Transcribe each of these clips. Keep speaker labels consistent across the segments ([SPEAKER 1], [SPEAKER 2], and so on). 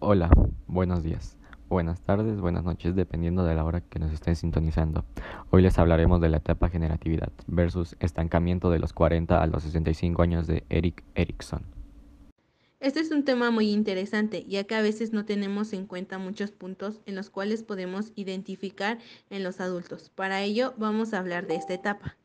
[SPEAKER 1] Hola, buenos días, buenas tardes, buenas noches, dependiendo de la hora que nos estén sintonizando. Hoy les hablaremos de la etapa generatividad versus estancamiento de los 40 a los 65 años de Eric Erickson.
[SPEAKER 2] Este es un tema muy interesante, ya que a veces no tenemos en cuenta muchos puntos en los cuales podemos identificar en los adultos. Para ello, vamos a hablar de esta etapa.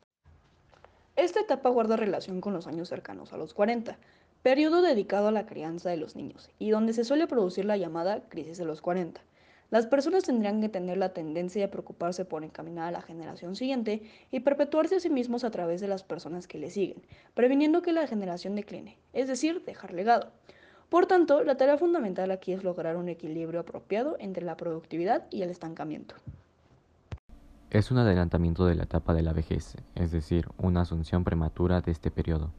[SPEAKER 3] Esta etapa guarda relación con los años cercanos a los 40, periodo dedicado a la crianza de los niños y donde se suele producir la llamada crisis de los 40. Las personas tendrían que tener la tendencia de preocuparse por encaminar a la generación siguiente y perpetuarse a sí mismos a través de las personas que le siguen, previniendo que la generación decline, es decir, dejar legado. Por tanto, la tarea fundamental aquí es lograr un equilibrio apropiado entre la productividad y el estancamiento.
[SPEAKER 1] Es un adelantamiento de la etapa de la vejez, es decir, una asunción prematura de este periodo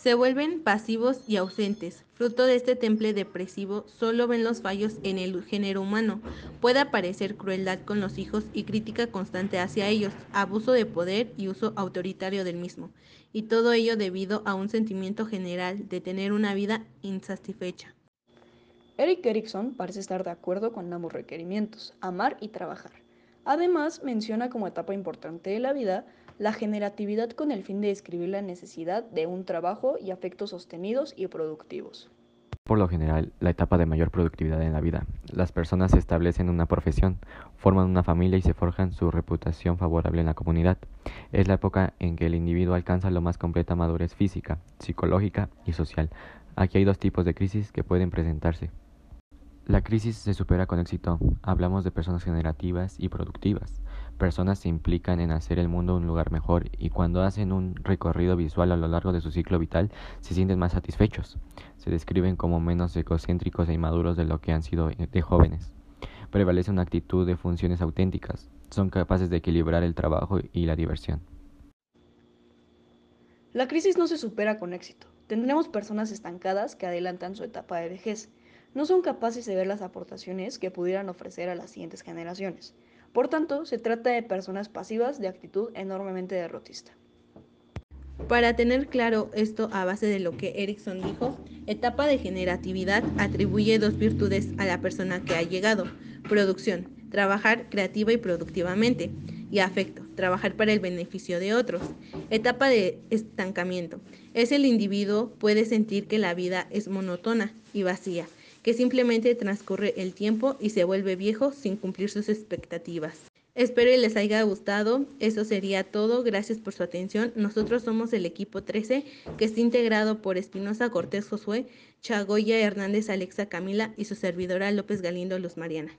[SPEAKER 2] se vuelven pasivos y ausentes. Fruto de este temple depresivo, solo ven los fallos en el género humano. Puede aparecer crueldad con los hijos y crítica constante hacia ellos, abuso de poder y uso autoritario del mismo. Y todo ello debido a un sentimiento general de tener una vida insatisfecha.
[SPEAKER 3] Eric Erickson parece estar de acuerdo con ambos requerimientos, amar y trabajar. Además, menciona como etapa importante de la vida la generatividad con el fin de describir la necesidad de un trabajo y afectos sostenidos y productivos.
[SPEAKER 1] Por lo general, la etapa de mayor productividad en la vida. Las personas se establecen una profesión, forman una familia y se forjan su reputación favorable en la comunidad. Es la época en que el individuo alcanza lo más completa madurez física, psicológica y social. Aquí hay dos tipos de crisis que pueden presentarse. La crisis se supera con éxito. Hablamos de personas generativas y productivas. Personas se implican en hacer el mundo un lugar mejor y cuando hacen un recorrido visual a lo largo de su ciclo vital se sienten más satisfechos. Se describen como menos egocéntricos e inmaduros de lo que han sido de jóvenes. Prevalece una actitud de funciones auténticas. Son capaces de equilibrar el trabajo y la diversión.
[SPEAKER 3] La crisis no se supera con éxito. Tendremos personas estancadas que adelantan su etapa de vejez no son capaces de ver las aportaciones que pudieran ofrecer a las siguientes generaciones. Por tanto, se trata de personas pasivas de actitud enormemente derrotista.
[SPEAKER 2] Para tener claro esto a base de lo que Erickson dijo, etapa de generatividad atribuye dos virtudes a la persona que ha llegado. Producción, trabajar creativa y productivamente. Y afecto, trabajar para el beneficio de otros. Etapa de estancamiento. Es el individuo puede sentir que la vida es monótona y vacía que simplemente transcurre el tiempo y se vuelve viejo sin cumplir sus expectativas. Espero les haya gustado. Eso sería todo. Gracias por su atención. Nosotros somos el equipo 13, que está integrado por Espinosa Cortés Josué, Chagoya Hernández Alexa Camila y su servidora López Galindo Luz Mariana.